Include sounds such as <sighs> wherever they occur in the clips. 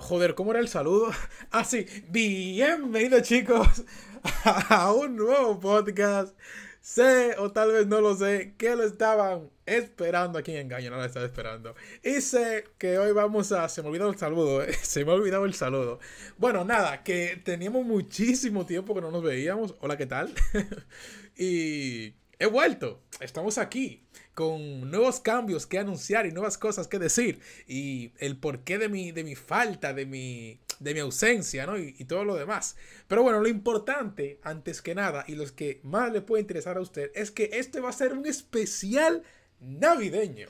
Joder, ¿cómo era el saludo? <laughs> Ah, sí. Bienvenidos, chicos, <laughs> a un nuevo podcast. Sé, o tal vez no lo sé, que lo estaban esperando aquí en Engaño, no lo estaba esperando. Y sé que hoy vamos a. Se me olvidó el saludo, eh, <laughs> se me ha olvidado el saludo. Bueno, nada, que teníamos muchísimo tiempo que no nos veíamos. Hola, ¿qué tal? y he vuelto, estamos aquí con nuevos cambios que anunciar y nuevas cosas que decir y el porqué de mi, de mi falta, de mi, de mi ausencia, ¿no? Y, y, todo lo demás. Pero bueno, lo importante, antes que nada, y los que más le puede interesar a usted, es que este va a ser un especial navideño.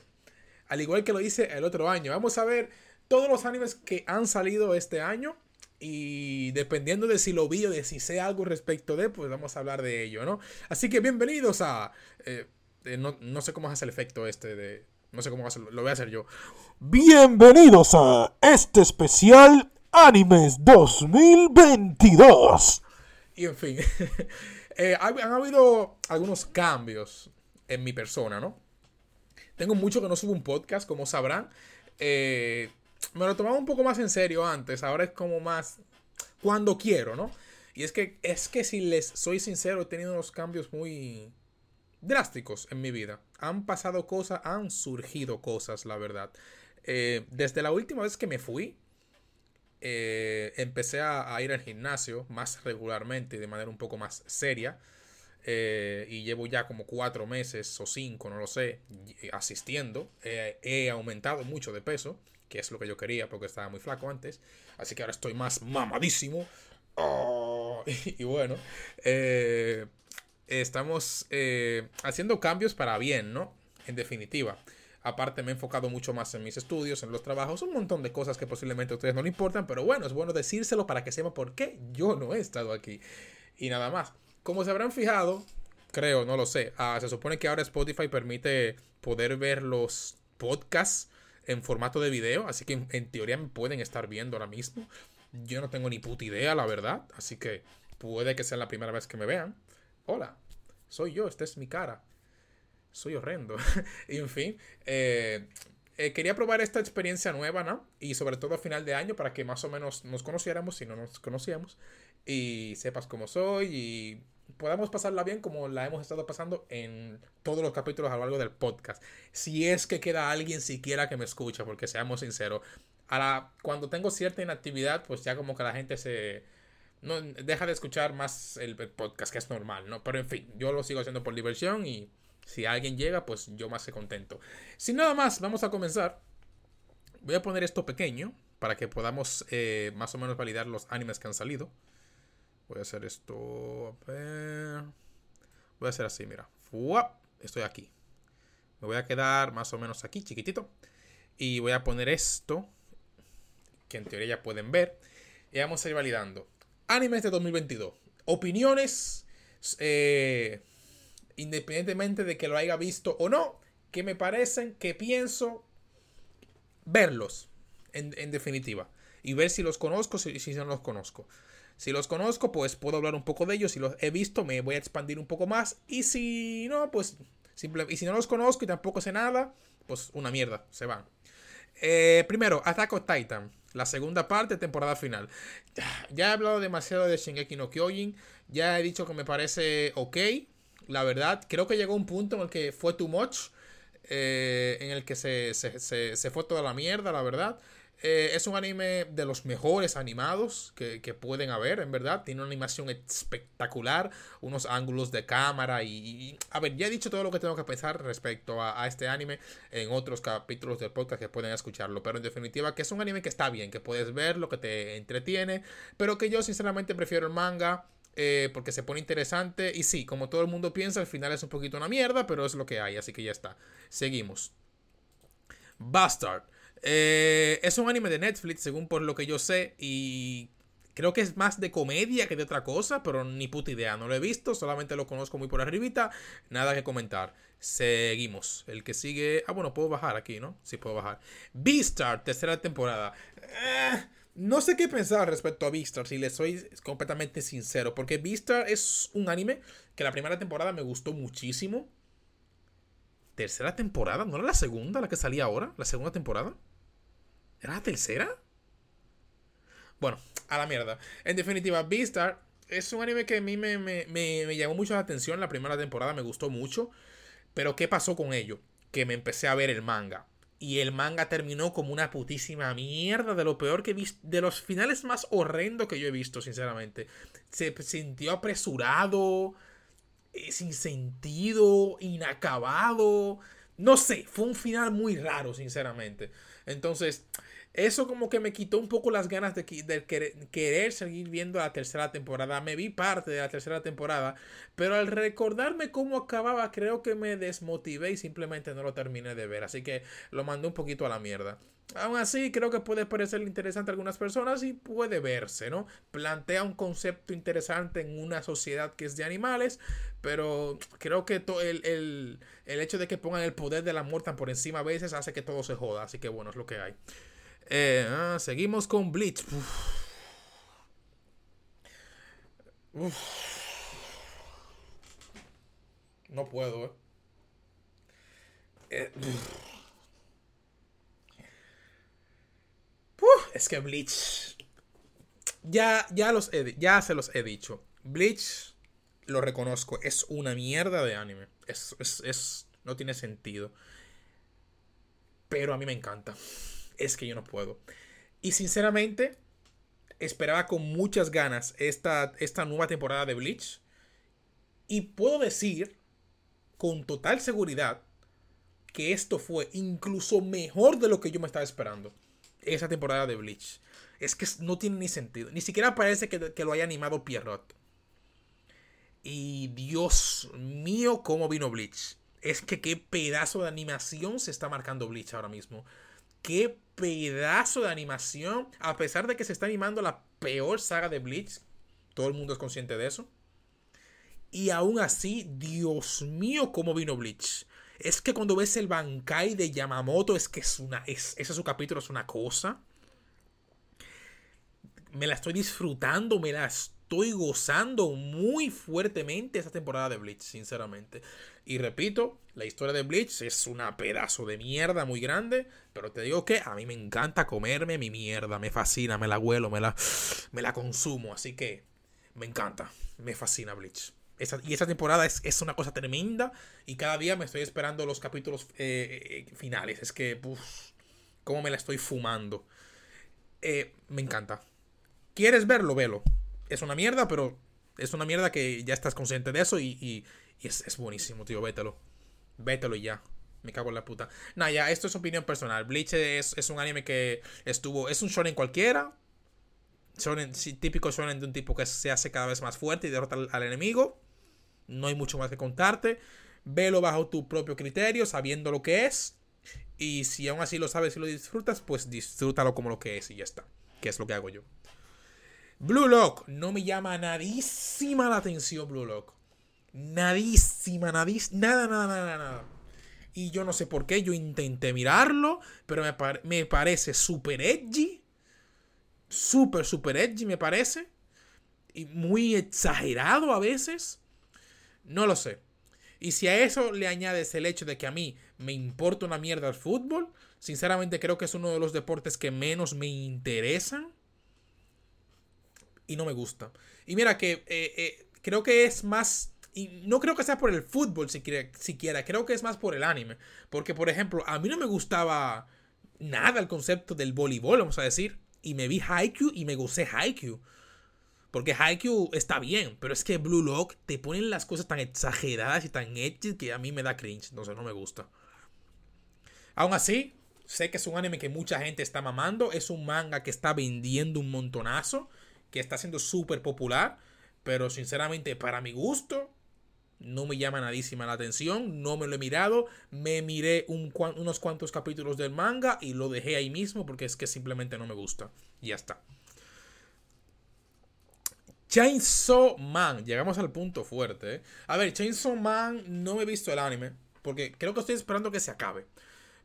Al igual que lo hice el otro año. Vamos a ver todos los animes que han salido este año. Y dependiendo de si lo vi o de si sé algo respecto de, pues vamos a hablar de ello, ¿no? Así que bienvenidos a... Eh, eh, no, no, sé cómo hace el efecto este de... No sé cómo lo voy a hacer yo. Bienvenidos a este especial Animes 2022. Y en fin, <laughs> eh, han habido algunos cambios en mi persona, ¿no? Tengo mucho que no subo un podcast, como sabrán. Eh, me lo tomaba un poco más en serio antes, ahora es como más cuando quiero, ¿no? Y es que, es que si les soy sincero, he tenido unos cambios muy drásticos en mi vida. Han pasado cosas, han surgido cosas, la verdad. Eh, desde la última vez que me fui, eh, empecé a, ir al gimnasio más regularmente, de manera un poco más seria. Eh, y llevo ya como cuatro meses o cinco, no lo sé, asistiendo. he aumentado mucho de peso, que es lo que yo quería porque estaba muy flaco antes. Así que ahora estoy más mamadísimo. Oh, <laughs> y, bueno, eh, estamos eh, haciendo cambios para bien, ¿no? En definitiva. Aparte me he enfocado mucho más en mis estudios, en los trabajos, un montón de cosas que posiblemente a ustedes no le importan, pero bueno, es bueno decírselo para que sepan por qué yo no he estado aquí. Y nada más. Como se habrán fijado, creo, no lo sé, ah, se supone que ahora Spotify permite poder ver los podcasts en formato de video, así que en teoría me pueden estar viendo ahora mismo. Yo no tengo ni puta idea, la verdad, así que puede que sea la primera vez que me vean. Hola, soy yo, esta es mi cara. Soy horrendo. <laughs> en fin, eh, eh, quería probar esta experiencia nueva, ¿no? Y sobre todo a final de año para que más o menos nos conociéramos si no nos conocíamos y sepas cómo soy y podamos pasarla bien como la hemos estado pasando en todos los capítulos a lo largo del podcast. Si es que queda alguien siquiera que me escucha, porque seamos sinceros, ahora cuando tengo cierta inactividad, pues ya como que la gente se deja de escuchar más el, podcast, que es normal, ¿no? Pero en fin, yo lo sigo haciendo por diversión y si alguien llega, pues yo más que contento. Sin nada más, vamos a comenzar. Voy a poner esto pequeño para que podamos eh, más o menos validar los animes que han salido. Voy a hacer esto. A ver. Voy a hacer así, mira. ¡Fuap! Estoy aquí. Me voy a quedar más o menos aquí, chiquitito. Y voy a poner esto, que en teoría ya pueden ver. Y vamos a ir validando. Animes de 2022. Opiniones, eh, independientemente de que lo haya visto o no, que me parecen, que pienso verlos, en, definitiva. Y ver si los conozco, si, si no los conozco. Si los conozco, pues puedo hablar un poco de ellos. Si los he visto, me voy a expandir un poco más. Y si no, pues simple, y si no los conozco y tampoco sé nada, pues una mierda, se van. Eh, primero, Attack on Titan. La segunda parte, temporada final. <sighs> Ya he hablado demasiado de Shingeki no Kyojin. Ya he dicho que me parece ok. La verdad, creo que llegó un punto en el que fue too much. Eh, en el que se, se, se, se, fue toda la mierda, la verdad. Eh, es un anime de los mejores animados que, que, pueden haber, en verdad. Tiene una animación espectacular, unos ángulos de cámara y, A ver, ya he dicho todo lo que tengo que pensar respecto a, a, este anime en otros capítulos del podcast que pueden escucharlo. Pero en definitiva, que es un anime que está bien, que puedes verlo, que te entretiene, pero que yo sinceramente prefiero el manga. Eh, porque se pone interesante y sí, como todo el mundo piensa, al final es un poquito una mierda, pero es lo que hay, así que ya está. Seguimos. Bastard. Eh, es un anime de Netflix, según por lo que yo sé, y creo que es más de comedia que de otra cosa, pero ni puta idea, no lo he visto, solamente lo conozco muy por arribita, nada que comentar. Seguimos. El que sigue... Ah, bueno, puedo bajar aquí, ¿no? Sí, puedo bajar. Beastar, tercera temporada. Eh, no sé qué pensar respecto a Beastar, si les soy completamente sincero, porque Beastar es un anime que la primera temporada me gustó muchísimo. ¿Tercera temporada? ¿No era la segunda la que salía ahora? ¿La segunda temporada? ¿Era la tercera? Bueno, a la mierda. En definitiva, Beastar es un anime que a mí me, me, me, llamó mucho la atención. La primera temporada me gustó mucho. Pero ¿qué pasó con ello? Que me empecé a ver el manga. Y el manga terminó como una putísima mierda de lo peor que he visto. De los finales más horrendos que yo he visto, sinceramente. Se sintió apresurado, eh, sin sentido, inacabado. No sé, fue un final muy raro, sinceramente. Entonces, eso como que me quitó un poco las ganas de, querer, seguir viendo la tercera temporada. Me vi parte de la tercera temporada, pero al recordarme cómo acababa, creo que me desmotivé y simplemente no lo terminé de ver. Así que lo mandé un poquito a la mierda. Aún así, creo que puede parecer interesante a algunas personas y puede verse, ¿no? Plantea un concepto interesante en una sociedad que es de animales, pero creo que el, el, el hecho de que pongan el poder de la muerte por encima a veces hace que todo se joda. Así que bueno, es lo que hay. Eh, ah, seguimos con Bleach. No puedo, eh. eh es que Bleach. Ya, ya, los ya se los he dicho. Bleach, lo reconozco, es una mierda de anime. Es, es, es, no tiene sentido. Pero a mí me encanta es que yo no puedo. Y sinceramente, esperaba con muchas ganas esta, esta nueva temporada de Bleach. Y puedo decir con total seguridad que esto fue incluso mejor de lo que yo me estaba esperando. Esa temporada de Bleach. Es que no tiene ni sentido. Ni siquiera parece que, lo haya animado Pierrot. Y Dios mío, cómo vino Bleach. Es que qué pedazo de animación se está marcando Bleach ahora mismo. Qué pedazo de animación. A pesar de que se está animando la peor saga de Bleach. Todo el mundo es consciente de eso. Y aún así, Dios mío, cómo vino Bleach. Es que cuando ves el Bankai de Yamamoto, es que es una. Es, ese su capítulo es una cosa. Me la estoy disfrutando, me la estoy gozando muy fuertemente esta temporada de Bleach, sinceramente. Y repito, la historia de Bleach es una pedazo de mierda muy grande, pero te digo que a mí me encanta comerme mi mierda, me fascina, me la huelo, me la, me la consumo, así que me encanta, me fascina Bleach. y esa temporada es, una cosa tremenda y cada día me estoy esperando los capítulos eh, eh, finales. Es que, uff, cómo me la estoy fumando. Eh, me encanta. ¿Quieres verlo? Velo. Es una mierda, pero es una mierda que ya estás consciente de eso y, es, buenísimo, tío, vételo. Vételo y ya. Me cago en la puta. Nah, ya, esto es opinión personal. Bleach es, un anime que estuvo. Es un shonen cualquiera. Shonen, típico shonen de un tipo que se hace cada vez más fuerte y derrota al, enemigo. No hay mucho más que contarte. Velo bajo tu propio criterio, sabiendo lo que es. Y si aún así lo sabes y lo disfrutas, pues disfrútalo como lo que es y ya está. Que es lo que hago yo. Blue Lock. No me llama nadísima la atención Blue Lock. Nadísima, nadísima, nada, nada, nada, nada. Y yo no sé por qué, yo intenté mirarlo, pero me, me parece super edgy. Super, super edgy me parece. Y muy exagerado a veces. No lo sé. Y si a eso le añades el hecho de que a mí me importa una mierda el fútbol, sinceramente creo que es uno de los deportes que menos me interesan. Y no me gusta. Y mira que eh, eh, creo que es más y no creo que sea por el fútbol siquiera, creo que es más por el anime. Porque, por ejemplo, a mí no me gustaba nada el concepto del voleibol, vamos a decir. Y me vi Haikyuu y me gocé Haikyuu. Porque Haikyuu está bien, pero es que Blue Lock te ponen las cosas tan exageradas y tan edgy que a mí me da cringe. Entonces no me gusta. Aún así, sé que es un anime que mucha gente está mamando. Es un manga que está vendiendo un montonazo. Que está siendo súper popular. Pero sinceramente, para mi gusto, no me llama nadísima la atención, no me lo he mirado, me miré unos cuantos capítulos del manga y lo dejé ahí mismo porque es que simplemente no me gusta. Y ya está. Chainsaw Man, llegamos al punto fuerte. ¿eh? A ver, Chainsaw Man no he visto el anime porque creo que estoy esperando que se acabe.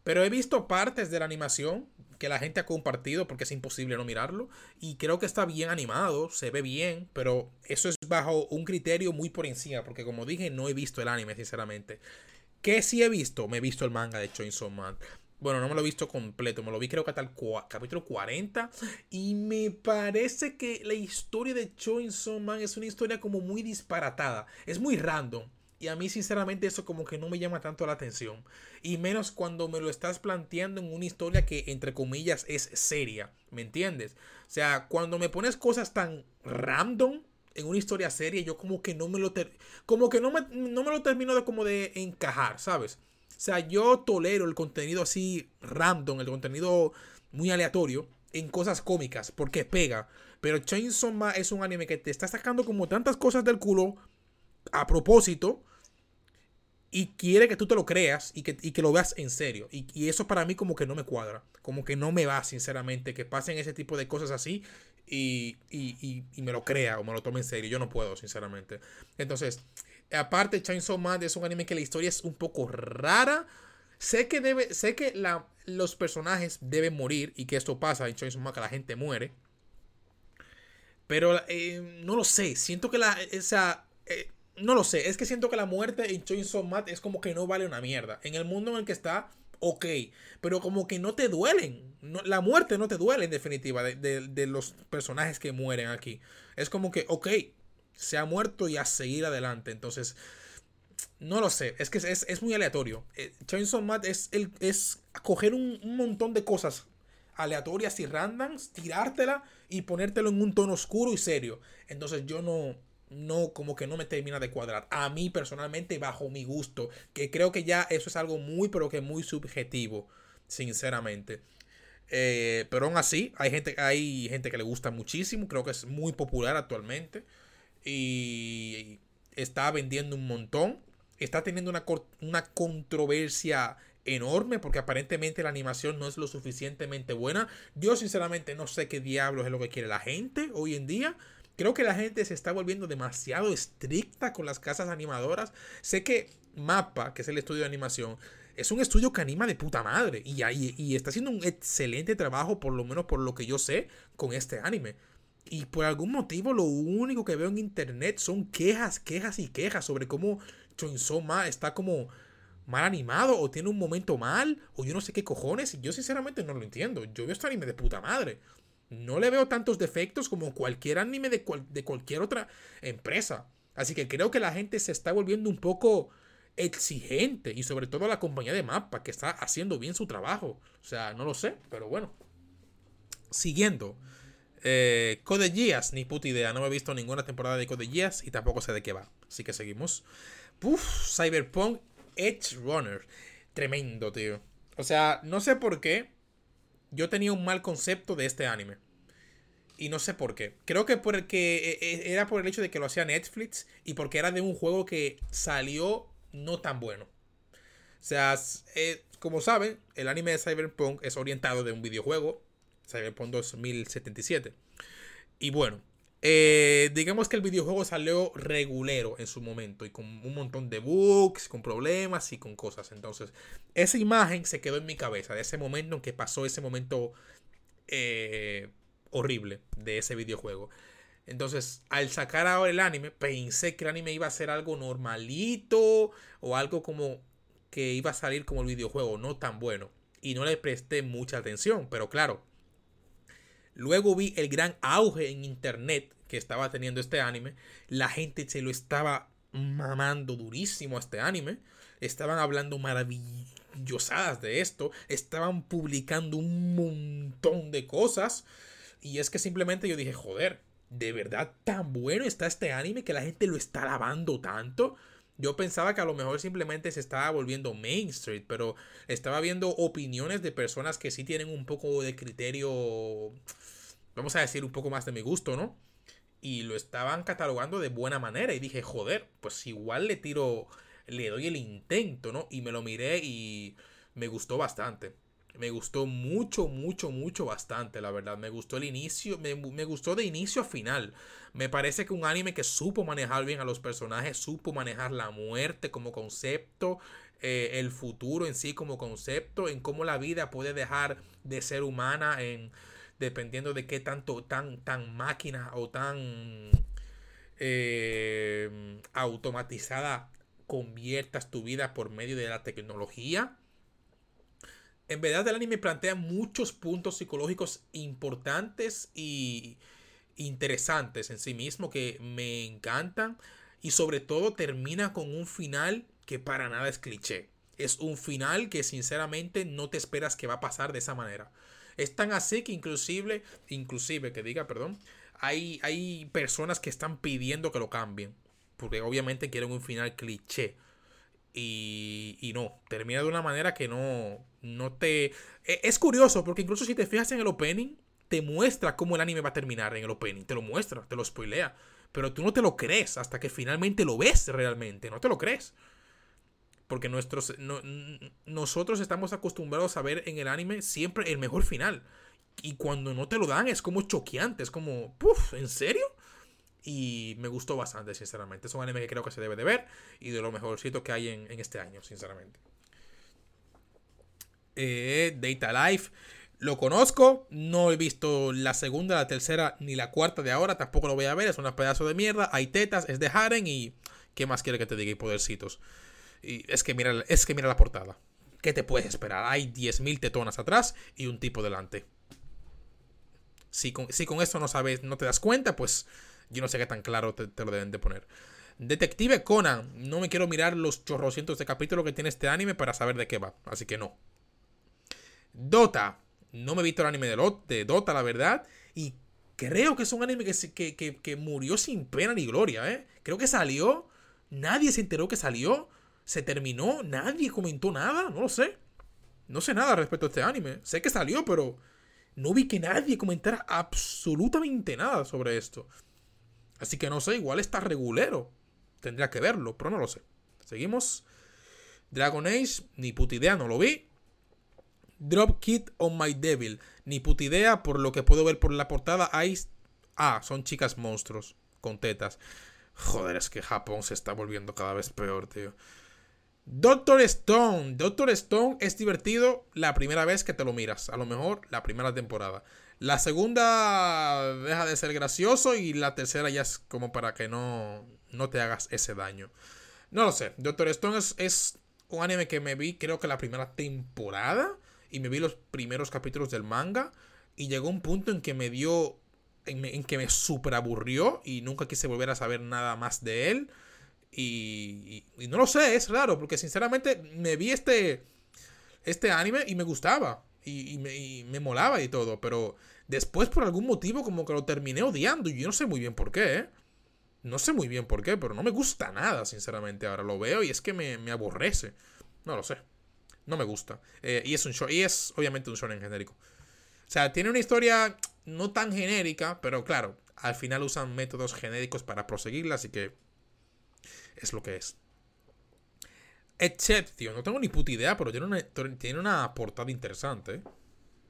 Pero he visto partes de la animación que la gente ha compartido porque es imposible no mirarlo. Y creo que está bien animado, se ve bien, pero eso es bajo un criterio muy por encima, porque como dije, no he visto el anime, sinceramente. ¿Qué sí he visto? Me he visto el manga de Chainsaw Man. Bueno, no me lo he visto completo, me lo vi creo que hasta el capítulo 40. Y me parece que la historia de Chainsaw Man es una historia como muy disparatada. Es muy random. Y a mí sinceramente eso como que no me llama tanto la atención. Y menos cuando me lo estás planteando en una historia que entre comillas es seria. ¿Me entiendes? O sea, cuando me pones cosas tan random en una historia seria, yo como que no me lo como que no me, no me lo termino de como de encajar, ¿sabes? O sea, yo tolero el contenido así random, el contenido muy aleatorio en cosas cómicas porque pega. Pero Chainsaw Man es un anime que te está sacando como tantas cosas del culo a propósito y quiere que tú te lo creas y que, que lo veas en serio. Y, y, eso para mí como que no me cuadra. Como que no me va, sinceramente, que pasen ese tipo de cosas así y, y, y, me lo crea o me lo tome en serio. Yo no puedo, sinceramente. Entonces, aparte, Chainsaw Man es un anime que la historia es un poco rara. Sé que debe, sé que la, los personajes deben morir y que esto pasa en Chainsaw Man, que la gente muere. Pero eh, no lo sé. Siento que la. Esa, eh, no lo sé. Es que siento que la muerte en Chainsaw Man es como que no vale una mierda. En el mundo en el que está ok, pero como que no te duelen. la muerte no te duele en definitiva de, los personajes que mueren aquí. Es como que, ok, se ha muerto y a seguir adelante. Entonces, no lo sé, es que es, muy aleatorio. Eh, Chainsaw Man es, el, es coger un, un, montón de cosas aleatorias y randoms, tirártela y ponértelo en un tono oscuro y serio. Entonces yo no, no, como que no me termina de cuadrar. A mí personalmente, bajo mi gusto, que creo que ya eso es algo muy, pero que muy subjetivo, sinceramente. Eh, pero aún así, hay gente, hay gente que le gusta muchísimo, creo que es muy popular actualmente. Y está vendiendo un montón. Está teniendo una, una controversia enorme porque aparentemente la animación no es lo suficientemente buena. Yo sinceramente no sé qué diablos es lo que quiere la gente hoy en día. Creo que la gente se está volviendo demasiado estricta con las casas animadoras. Sé que Mappa, que es el estudio de animación, es un estudio que anima de puta madre. Y, y, está haciendo un excelente trabajo, por lo menos por lo que yo sé, con este anime. Y por algún motivo lo único que veo en internet son quejas, quejas y quejas sobre cómo Chainsaw Ma está como mal animado o tiene un momento mal o yo no sé qué cojones. Y yo sinceramente no lo entiendo. Yo veo este anime de puta madre no le veo tantos defectos como cualquier anime de, de cualquier otra empresa. Así que creo que la gente se está volviendo un poco exigente y sobre todo la compañía de mapa que está haciendo bien su trabajo. O sea, no lo sé, pero bueno. Siguiendo. Eh, Code Geass, ni puta idea. No he visto ninguna temporada de Code Geass y tampoco sé de qué va. Así que seguimos. Cyberpunk Edge Runner. Tremendo, tío. O sea, no sé por qué yo tenía un mal concepto de este anime. Y no sé por qué. Creo que porque e, e, era por el hecho de que lo hacía Netflix y porque era de un juego que salió no tan bueno. O sea, eh, como saben, el anime de Cyberpunk es orientado de un videojuego, Cyberpunk 2077. Y bueno, eh, digamos que el videojuego salió regulero en su momento y con un montón de bugs, con problemas y con cosas. Entonces, esa imagen se quedó en mi cabeza de ese momento en que pasó ese momento eh, horrible de ese videojuego. Entonces, al sacar ahora el anime, pensé que el anime iba a ser algo normalito o algo como que iba a salir como el videojuego, no tan bueno. Y no le presté mucha atención, pero claro, Luego vi el gran auge en internet que estaba teniendo este anime. La gente se lo estaba mamando durísimo a este anime. Estaban hablando maravillosadas de esto. Estaban publicando un montón de cosas. Y es que simplemente yo dije, joder, ¿de verdad tan bueno está este anime que la gente lo está lavando tanto? Yo pensaba que a lo mejor simplemente se estaba volviendo mainstream, pero estaba viendo opiniones de personas que sí tienen un poco de criterio, vamos a decir, un poco más de mi gusto, ¿no? Y lo estaban catalogando de buena manera y dije, joder, pues igual le tiro, le doy el intento, ¿no? Y me lo miré y me gustó bastante. Me gustó mucho, mucho, mucho, bastante, la verdad. Me gustó el inicio, me, gustó de inicio a final. Me parece que un anime que supo manejar bien a los personajes, supo manejar la muerte como concepto, eh, el futuro en sí como concepto, en cómo la vida puede dejar de ser humana en dependiendo de qué tanto tan tan máquina o tan eh, automatizada conviertas tu vida por medio de la tecnología En verdad el anime plantea muchos puntos psicológicos importantes y interesantes en sí mismo que me encantan. Y sobre todo termina con un final que para nada es cliché. Es un final que sinceramente no te esperas que va a pasar de esa manera. Es tan así que inclusive, inclusive que diga, perdón, hay, hay personas que están pidiendo que lo cambien. Porque obviamente quieren un final cliché. Y, y no, termina de una manera que no, no te... E, es curioso porque incluso si te fijas en el opening, te muestra cómo el anime va a terminar en el opening. Te lo muestra, te lo spoilea. Pero tú no te lo crees hasta que finalmente lo ves realmente. No te lo crees. Porque nuestros, nosotros estamos acostumbrados a ver en el anime siempre el mejor final. Y cuando no te lo dan es como choqueante. Es como, puff, ¿en serio? Y me gustó bastante, sinceramente. Es un anime que creo que se debe de ver. Y de lo mejorcito que hay en, este año, sinceramente. Eh, Data Life. Lo conozco, no he visto la segunda, la tercera ni la cuarta de ahora, tampoco lo voy a ver, es un pedazo de mierda, hay tetas, es de Haren y ¿qué más quiere que te diga? Y podercitos. Y es que mira, es que mira la portada. ¿Qué te puedes esperar? Hay 10.000 tetonas atrás y un tipo delante. Si con, si con esto no sabes, no te das cuenta, pues yo no sé qué tan claro te, lo deben de poner. Detective Conan. No me quiero mirar los chorrocientos de capítulo que tiene este anime para saber de qué va. Así que no. Dota. No me he visto el anime de, Dota, la verdad. Y creo que es un anime que, que, que, murió sin pena ni gloria, ¿eh? Creo que salió. Nadie se enteró que salió. Se terminó. Nadie comentó nada. No lo sé. No sé nada respecto a este anime. Sé que salió, pero no vi que nadie comentara absolutamente nada sobre esto. Así que no sé, igual está regulero. Tendría que verlo, pero no lo sé. Seguimos. Dragon Age, ni puta idea, no lo vi. Drop Kit on My Devil. Ni puta idea, por lo que puedo ver por la portada, hay... Ah, son chicas monstruos con tetas. Joder, es que Japón se está volviendo cada vez peor, tío. Doctor Stone. Doctor Stone es divertido la primera vez que te lo miras. A lo mejor la primera temporada. La segunda deja de ser gracioso y la tercera ya es como para que no, no te hagas ese daño. No lo sé. Doctor Stone es, un anime que me vi creo que la primera temporada y me vi los primeros capítulos del manga y llegó un punto en que me dio, en, que me super aburrió y nunca quise volver a saber nada más de él. Y, y, no lo sé, es raro, porque sinceramente me vi este, este anime y me gustaba. Y, me, me, molaba y todo. Pero después, por algún motivo, como que lo terminé odiando. Y yo no sé muy bien por qué, ¿eh? No sé muy bien por qué, pero no me gusta nada, sinceramente. Ahora lo veo y es que me, me aborrece. No lo sé. No me gusta. Eh, y es un show. Y es obviamente un shonen genérico. O sea, tiene una historia no tan genérica, pero claro, al final usan métodos genéricos para proseguirla, así que es lo que es. Exception, no tengo ni puta idea, pero tiene una, tiene una portada interesante.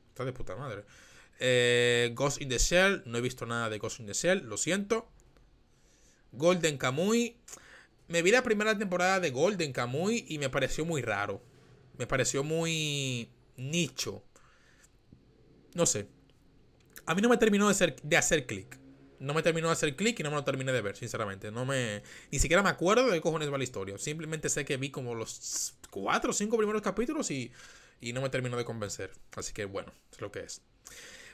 Está de puta madre. Eh, Ghost in the Shell, no he visto nada de Ghost in the Shell, lo siento. Golden Kamuy. Me vi la primera temporada de Golden Kamuy y me pareció muy raro me pareció muy nicho. No sé. A mí no me terminó de, hacer, de hacer clic. No me terminó de hacer clic y no me lo terminé de ver, sinceramente. No me. Ni siquiera me acuerdo de qué cojones va la historia. Simplemente sé que vi como los cuatro o cinco primeros capítulos y, y no me terminó de convencer. Así que bueno, es lo que es.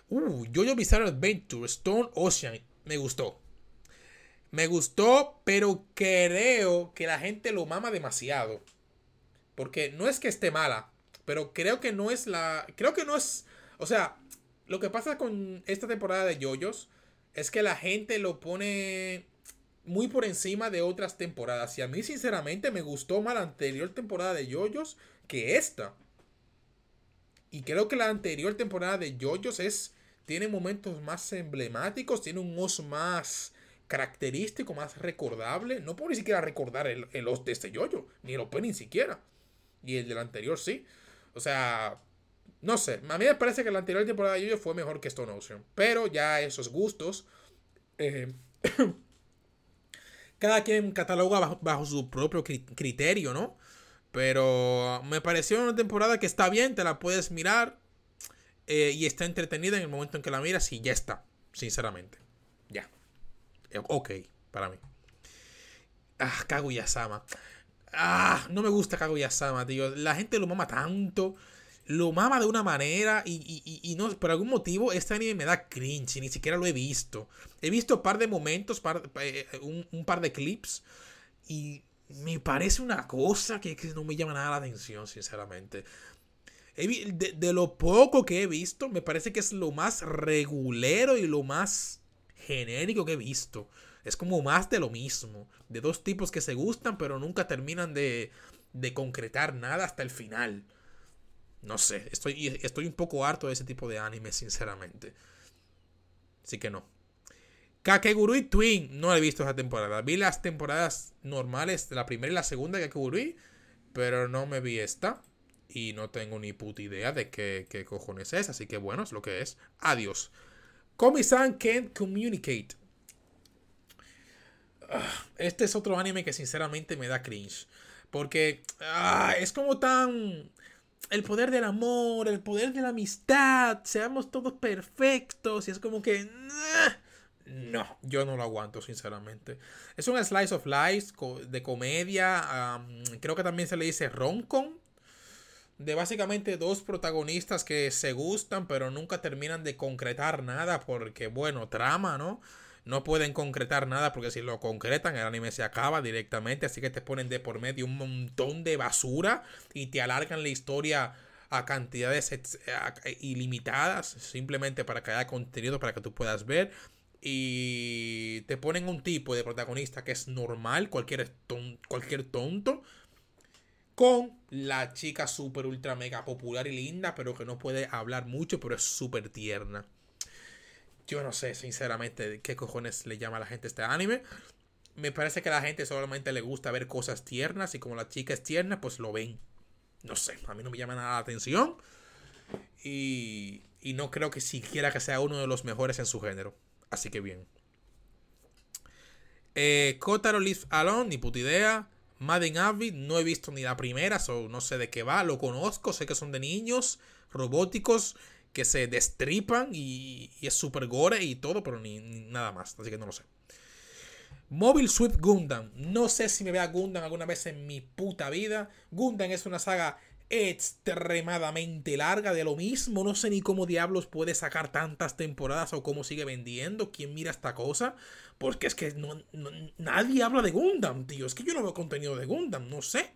Uh, Jojo Bizarre Adventure, Stone Ocean. Me gustó. Me gustó, pero creo que la gente lo mama demasiado. Porque no es que esté mala, pero creo que no es la. Creo que no es. O sea, lo que pasa con esta temporada de Yoyos es que la gente lo pone muy por encima de otras temporadas. Y a mí, sinceramente, me gustó más la anterior temporada de Yoyos que esta. Y creo que la anterior temporada de Yoyos es. Tiene momentos más emblemáticos, tiene un os más característico, más recordable. No puedo ni siquiera recordar el, el os de este Yoyo, ni el opening siquiera. Y el del anterior sí. O sea, no sé. A mí me parece que la anterior temporada de fue mejor que Stone Ocean. Pero ya esos gustos. Eh, <coughs> cada quien cataloga bajo, su propio criterio, ¿no? Pero me pareció una temporada que está bien, te la puedes mirar. Eh, y está entretenida en el momento en que la miras y ya está. Sinceramente. Ya. Eh, ok, para mí. Ah, Kaguya-sama. Ah, no me gusta Kaguya-sama, tío. La gente lo mama tanto. Lo mama de una manera y, no, por algún motivo este anime me da cringe, ni siquiera lo he visto. He visto un par de momentos, eh, un, par de clips y me parece una cosa que, no me llama nada la atención, sinceramente. De, de, lo poco que he visto, me parece que es lo más regulero y lo más genérico que he visto. Es como más de lo mismo. De dos tipos que se gustan, pero nunca terminan de, de concretar nada hasta el final. No sé, estoy, estoy un poco harto de ese tipo de anime, sinceramente. Así que no. Kakegurui Twin, no he visto esa temporada. Vi las temporadas normales la primera y la segunda de Kakegurui, pero no me vi esta. Y no tengo ni puta idea de qué, qué cojones es, así que bueno, es lo que es. Adiós. Komi-san can't communicate. Ah, este es otro anime que sinceramente me da cringe. Porque ah, es como tan el poder del amor, el poder de la amistad, seamos todos perfectos y es como que... No, yo no lo aguanto, sinceramente. Es un slice of life de comedia. creo que también se le dice roncon. De básicamente dos protagonistas que se gustan, pero nunca terminan de concretar nada. Porque, bueno, trama, ¿no? No pueden concretar nada porque si lo concretan el anime se acaba directamente, así que te ponen de por medio un montón de basura y te alargan la historia a cantidades ilimitadas simplemente para que haya contenido para que tú puedas ver y te ponen un tipo de protagonista que es normal, cualquier, cualquier tonto con la chica super ultra mega popular y linda, pero que no puede hablar mucho, pero es súper tierna. Yo no sé, sinceramente, qué cojones le llama a la gente este anime. Me parece que a la gente solamente le gusta ver cosas tiernas y como la chica es tierna, pues lo ven. No sé, a mí no me llama nada la atención. Y, y no creo que siquiera que sea uno de los mejores en su género. Así que bien. Eh, Kotaro Lives Alone, ni puta idea. Madden Avid, no he visto ni la primera, so no sé de qué va. Lo conozco, sé que son de niños robóticos que se destripan y, es super gore y todo, pero ni, nada más. Así que no lo sé. Mobile Suit Gundam. No sé si me vea Gundam alguna vez en mi puta vida. Gundam es una saga extremadamente larga de lo mismo. No sé ni cómo diablos puede sacar tantas temporadas o cómo sigue vendiendo. ¿Quién mira esta cosa? Porque es que nadie habla de Gundam, tío. Es que yo no veo contenido de Gundam, no sé.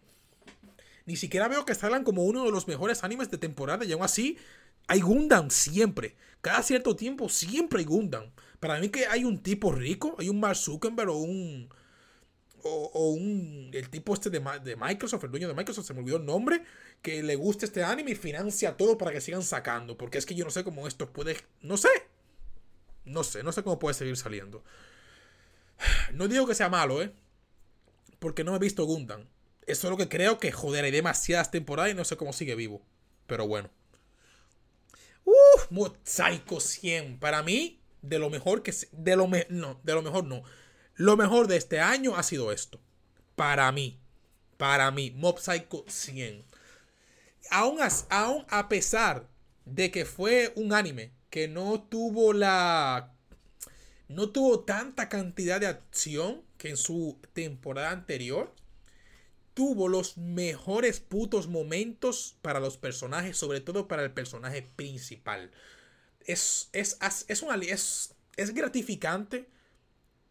Ni siquiera veo que salgan como uno de los mejores animes de temporada y aún así hay Gundam siempre. Cada cierto tiempo siempre hay Gundam. Para mí que hay un tipo rico, hay un Mark Zuckerberg o un... O, un... El tipo este de, de, Microsoft, el dueño de Microsoft, se me olvidó el nombre, que le gusta este anime y financia todo para que sigan sacando. Porque es que yo no sé cómo esto puede... No sé. No sé, no sé cómo puede seguir saliendo. No digo que sea malo, ¿eh? Porque no he visto Gundam. Eso es lo que creo que, joder, hay demasiadas temporadas y no sé cómo sigue vivo. Pero bueno. Uf, Mosaico 100. Para mí, de lo mejor que... De lo no, de lo mejor no. Lo mejor de este año ha sido esto. Para mí. Para mí. Mob Psycho 100. Aún, aún a pesar de que fue un anime que no tuvo la... No tuvo tanta cantidad de acción que en su temporada anterior tuvo los mejores putos momentos para los personajes, sobre todo para el personaje principal. Es, es, es, es, es gratificante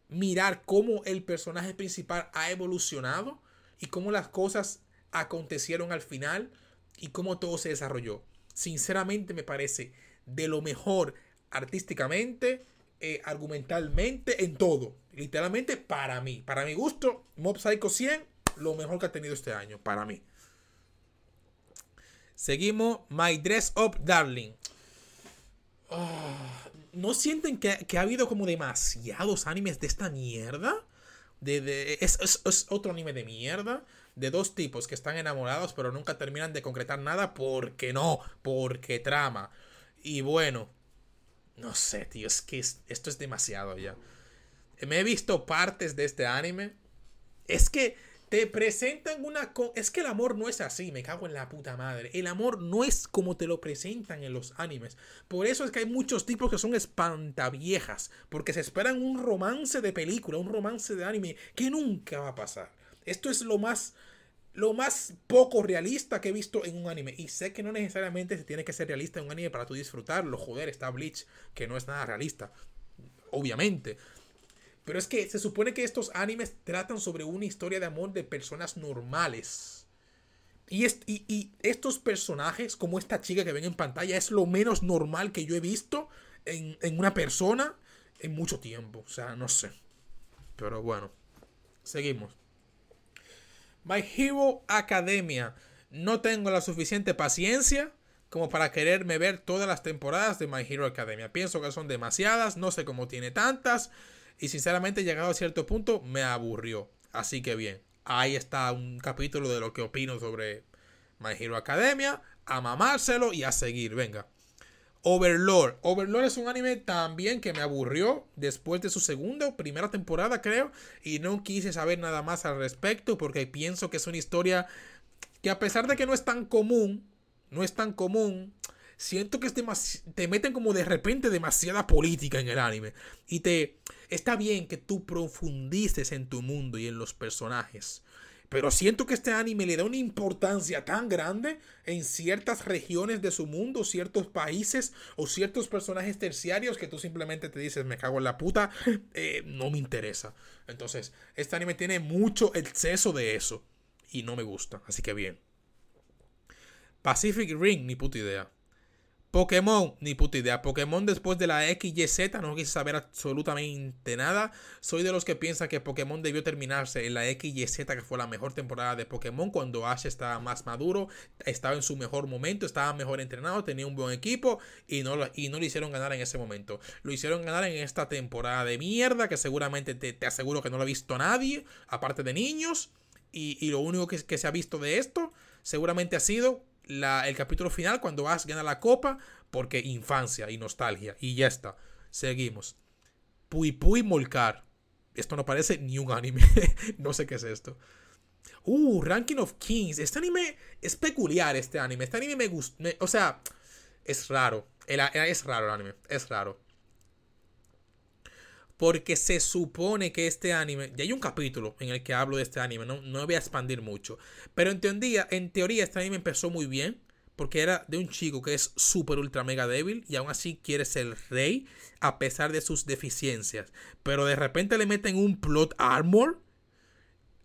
mirar cómo el personaje principal ha evolucionado y cómo las cosas acontecieron al final y cómo todo se desarrolló. Sinceramente me parece de lo mejor artísticamente, eh, argumentalmente, en todo. Literalmente para mí, para mi gusto, Mob Psycho 100 lo mejor que ha tenido este año, para mí. Seguimos, My Dress Up Darling. Ah, ¿No sienten que, ha habido como demasiados animes de esta mierda? De, es, es, otro anime de mierda. De dos tipos que están enamorados pero nunca terminan de concretar nada porque no, porque trama. Y bueno, no sé, tío, es que esto es demasiado ya. Me he visto partes de este anime. Es que te presentan una... Es que el amor no es así, me cago en la puta madre. El amor no es como te lo presentan en los animes. Por eso es que hay muchos tipos que son espantaviejas. Porque se esperan un romance de película, un romance de anime que nunca va a pasar. Esto es lo más lo más poco realista que he visto en un anime. Y sé que no necesariamente se tiene que ser realista en un anime para tú disfrutarlo. Joder, está Bleach, que no es nada realista. Obviamente. Pero es que se supone que estos animes tratan sobre una historia de amor de personas normales. Y, y, estos personajes, como esta chica que ven en pantalla, es lo menos normal que yo he visto en, en una persona en mucho tiempo. O sea, no sé. Pero bueno, seguimos. My Hero Academia. No tengo la suficiente paciencia como para quererme ver todas las temporadas de My Hero Academia. Pienso que son demasiadas, no sé cómo tiene tantas. Y sinceramente, llegado a cierto punto, me aburrió. Así que bien, ahí está un capítulo de lo que opino sobre My Hero Academia. A mamárselo y a seguir, venga. Overlord. Overlord es un anime también que me aburrió después de su segunda o primera temporada, creo. Y no quise saber nada más al respecto porque pienso que es una historia que a pesar de que no es tan común, no es tan común, siento que es te meten como de repente demasiada política en el anime. Y te... Está bien que tú profundices en tu mundo y en los personajes. Pero siento que este anime le da una importancia tan grande en ciertas regiones de su mundo, ciertos países o ciertos personajes terciarios que tú simplemente te dices, me cago en la puta, <laughs> eh, no me interesa. Entonces, este anime tiene mucho exceso de eso y no me gusta, así que bien. Pacific Ring, ni puta idea. Pokémon, ni puta idea. Pokémon después de la XYZ no quise saber absolutamente nada. Soy de los que piensa que Pokémon debió terminarse en la XYZ, que fue la mejor temporada de Pokémon, cuando Ash estaba más maduro, estaba en su mejor momento, estaba mejor entrenado, tenía un buen equipo y no, y no lo hicieron ganar en ese momento. Lo hicieron ganar en esta temporada de mierda, que seguramente te, aseguro que no lo ha visto nadie, aparte de niños. Y, lo único que, que se ha visto de esto seguramente ha sido el capítulo final cuando Ash gana la copa porque infancia y nostalgia. Y ya está. Seguimos. Pui Pui Molcar. Esto no parece ni un anime. <laughs> no sé qué es esto. Uh, Ranking of Kings. Este anime es peculiar, este anime. Este anime me gusta. O sea, es raro. es raro el anime. Es raro. Porque se supone que este anime. Ya hay un capítulo en el que hablo de este anime. No, no voy a expandir mucho. Pero en teoría, en teoría, este anime empezó muy bien. Porque era de un chico que es súper ultra mega débil. Y aún así quiere ser rey. A pesar de sus deficiencias. Pero de repente le meten un plot armor.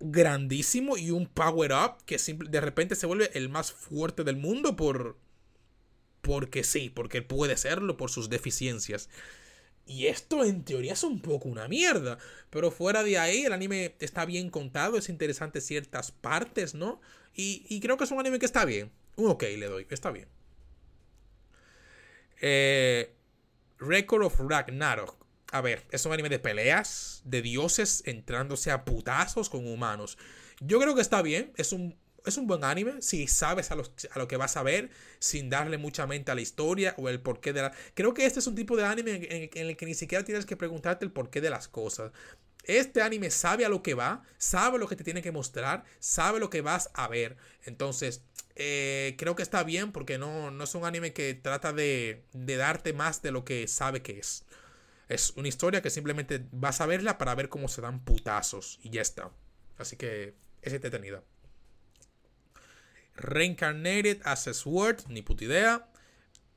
Grandísimo. Y un power up. Que de repente se vuelve el más fuerte del mundo. Por. Porque sí. Porque puede serlo. Por sus deficiencias. Y esto en teoría es un poco una mierda. Pero fuera de ahí, el anime está bien contado, es interesante ciertas partes, ¿no? Y, creo que es un anime que está bien. Un ok le doy, está bien. Eh, Record of Ragnarok. A ver, es un anime de peleas, de dioses entrándose a putazos con humanos. Yo creo que está bien, es un es un buen anime si sabes a lo, a lo, que vas a ver sin darle mucha mente a la historia o el porqué de la... Creo que este es un tipo de anime en, el que ni siquiera tienes que preguntarte el porqué de las cosas. Este anime sabe a lo que va, sabe lo que te tiene que mostrar, sabe lo que vas a ver. Entonces, eh, creo que está bien porque no, no es un anime que trata de, de darte más de lo que sabe que es. Es una historia que simplemente vas a verla para ver cómo se dan putazos y ya está. Así que es entretenida. Reincarnated as a Sword, ni puta idea.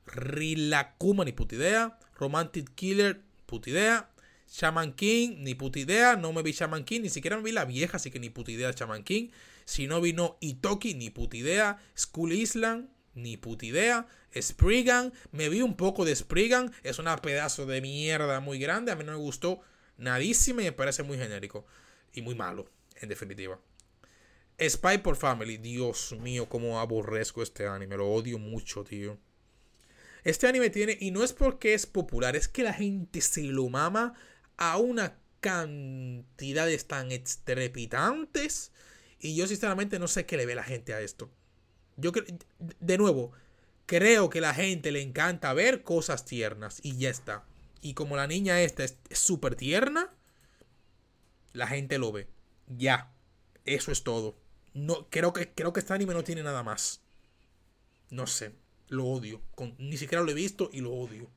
Rilakuma, ni puta idea. Romantic Killer, puta idea. Shaman King, ni puta idea. No me vi Shaman King, ni siquiera me vi la vieja, así que ni puta idea de Shaman King. Si no vino Itoki, ni puta idea. School Island, ni puta idea. Spriggan, me vi un poco de Spriggan. Es una pedazo de mierda muy grande. A mí no me gustó nadísima y me parece muy genérico. Y muy malo, en definitiva. Spy por Family. Dios mío, cómo aborrezco este anime. Lo odio mucho, tío. Este anime tiene, y no es porque es popular, es que la gente se lo mama a una cantidades tan estrepitantes. Y yo sinceramente no sé qué le ve la gente a esto. Yo de nuevo, creo que la gente le encanta ver cosas tiernas y ya está. Y como la niña esta es súper tierna, la gente lo ve. Ya. Eso es todo. No, creo, que, creo que este anime no tiene nada más. No sé. Lo odio. ni siquiera lo he visto y lo odio.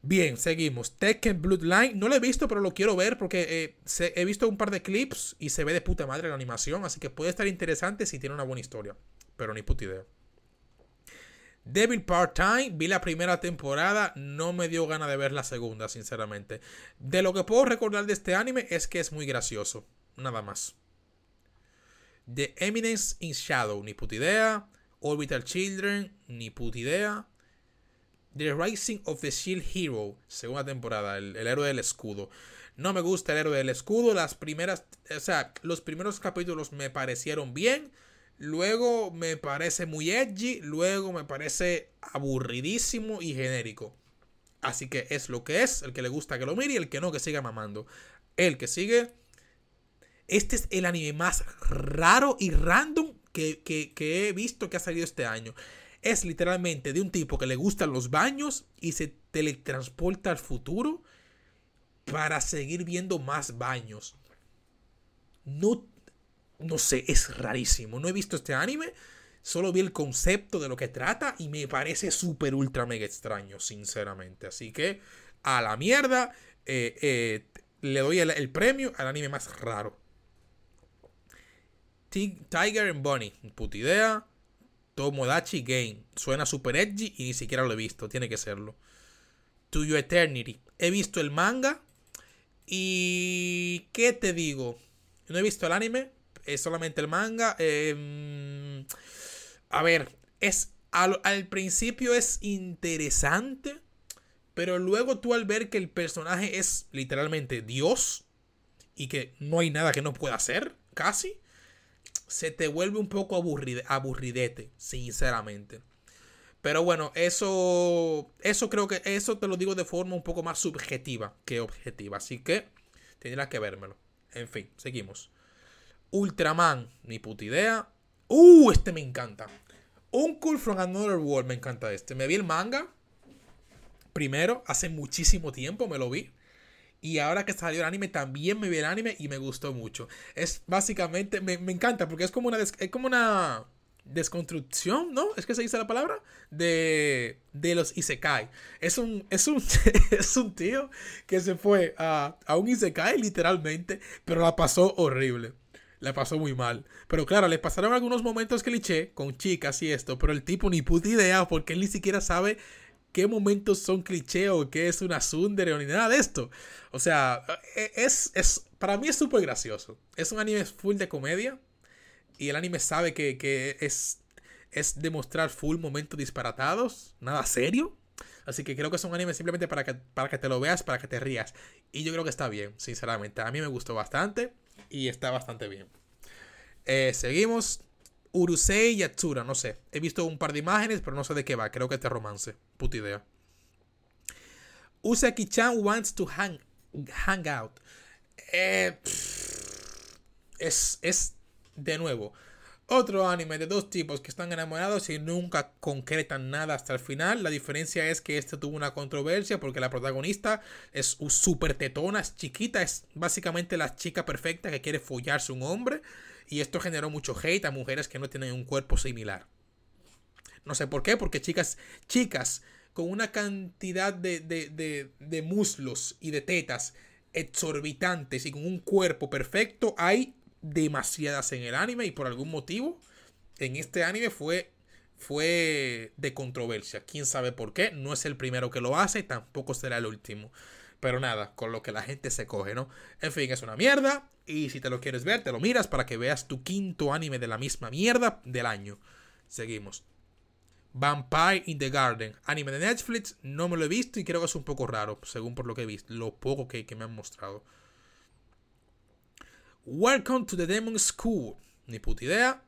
Bien, seguimos. Tekken Bloodline. No lo he visto, pero lo quiero ver porque eh, he visto un par de clips y se ve de puta madre la animación. Así que puede estar interesante si tiene una buena historia. Pero ni puta idea. Devil Part-Time, vi la primera temporada, no me dio ganas de ver la segunda, sinceramente. De lo que puedo recordar de este anime es que es muy gracioso, nada más. The Eminence in Shadow, ni puta idea. Orbital Children, ni puta idea. The Rising of the Shield Hero, segunda temporada, el, héroe del escudo. No me gusta el héroe del escudo. Las primeras, o sea, los primeros capítulos me parecieron bien. Luego me parece muy edgy. Luego me parece aburridísimo y genérico. Así que es lo que es. El que le gusta que lo mire y el que no que siga mamando. El que sigue. Este es el anime más raro y random que, que he visto que ha salido este año es literalmente de un tipo que le gustan los baños y se teletransporta al futuro para seguir viendo más baños. No, no sé, es rarísimo. No he visto este anime, solo vi el concepto de lo que trata y me parece súper ultra mega extraño, sinceramente. Así que a la mierda, eh, eh, le doy el, el, premio al anime más raro. Tiger and Bunny, puta idea. Tomodachi Game. Suena super edgy y ni siquiera lo he visto. Tiene que serlo. To Your Eternity. He visto el manga. Y. ¿Qué te digo? No he visto el anime. Es solamente el manga. Em, a ver. Es. Al, al principio es interesante. Pero luego tú al ver que el personaje es literalmente Dios. Y que no hay nada que no pueda hacer. Casi se te vuelve un poco aburridete, sinceramente. Pero bueno, eso, eso creo que eso te lo digo de forma un poco más subjetiva que objetiva. Así que tendrás que vérmelo. En fin, seguimos. Ultraman, ni puta idea. Uh, este me encanta. Uncle from Another World, me encanta este. Me vi el manga. Primero, hace muchísimo tiempo me lo vi. Y ahora que salió el anime, también me vi el anime y me gustó mucho. Es básicamente, me, encanta porque es como una, es como una desconstrucción, ¿no? Es que se dice la palabra de, de los Isekai. Es un, es un, <laughs> es un tío que se fue a, a un Isekai literalmente, pero la pasó horrible. La pasó muy mal. Pero claro, le pasaron algunos momentos cliché con chicas y esto, pero el tipo ni puta idea porque él ni siquiera sabe qué momentos son cliché o qué es una sundere o ni nada de esto. O sea, e, es, es para mí es súper gracioso. Es un anime full de comedia y el anime sabe que, es, es demostrar full momentos disparatados, nada serio. Así que creo que es un anime simplemente para que, para que te lo veas, para que te rías. Y yo creo que está bien, sinceramente. A mí me gustó bastante y está bastante bien. Eh, seguimos. Urusei Yatsura, no sé. He visto un par de imágenes, pero no sé de qué va. Creo que este romance. Puta idea. Usaki-chan wants to hang, hang out. Eh, es, es, de nuevo, otro anime de dos tipos que están enamorados y nunca concretan nada hasta el final. La diferencia es que este tuvo una controversia porque la protagonista es súper tetona, es chiquita, es básicamente la chica perfecta que quiere follarse un hombre. Y esto generó mucho hate a mujeres que no tienen un cuerpo similar. No sé por qué, porque chicas, chicas con una cantidad de, de, de, muslos y de tetas exorbitantes y con un cuerpo perfecto, hay demasiadas en el anime y por algún motivo en este anime fue fue de controversia. Quién sabe por qué. No es el primero que lo hace, tampoco será el último. Pero nada, con lo que la gente se coge, ¿no? En fin, es una mierda. Y si te lo quieres ver, te lo miras para que veas tu quinto anime de la misma mierda del año. Seguimos. Vampire in the Garden, anime de Netflix, no me lo he visto y creo que es un poco raro, según por lo que he visto, lo poco que, me han mostrado. Welcome to the Demon School, ni puta idea.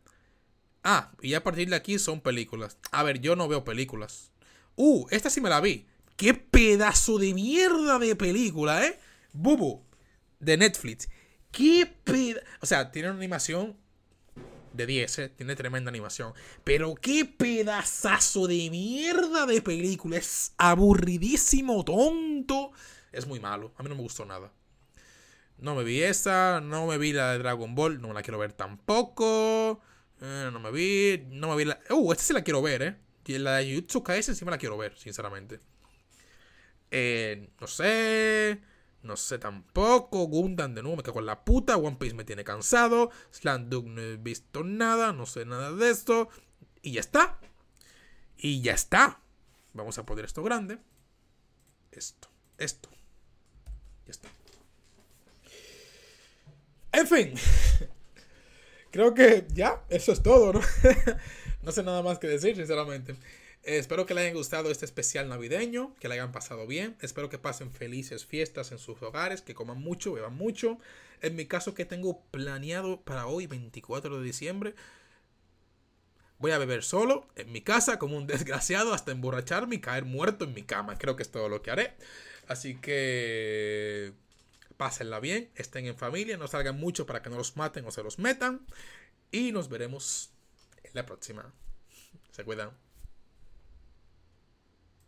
Ah, y a partir de aquí son películas. A ver, yo no veo películas. Uh, esta sí me la vi. ¡Qué pedazo de mierda de película, eh! Bubu, de Netflix. ¡Qué pedazo! O sea, tiene una animación de 10, eh, tiene tremenda animación. Pero qué pedazo de mierda de película. Es aburridísimo, tonto. Es muy malo. A mí no me gustó nada. No me vi esa, no me vi la de Dragon Ball, no me la quiero ver tampoco. Eh, no me vi, no me vi la... Uh, esta sí la quiero ver, eh. La de Jutsu Kaisen sí me la quiero ver, sinceramente. Eh, no sé. No sé tampoco. Gundam de nuevo me cago en la puta. One Piece me tiene cansado. Slanduk no he visto nada. No sé nada de esto. Y ya está. Y ya está. Vamos a poner esto grande. Esto. Esto. Ya está. En fin. <laughs> Creo que ya, eso es todo, ¿no? <laughs> no sé nada más que decir, sinceramente. Espero que les haya gustado este especial navideño, que le hayan pasado bien. Espero que pasen felices fiestas en sus hogares, que coman mucho, beban mucho. En mi caso, que tengo planeado para hoy, 24 de diciembre, voy a beber solo en mi casa como un <laughs> desgraciado hasta emborracharme y caer muerto en mi cama. Creo que es todo lo que haré. Así que pásenla bien, estén en familia, no salgan mucho para que no los maten o se los metan. Y nos veremos en la próxima. Se cuidan.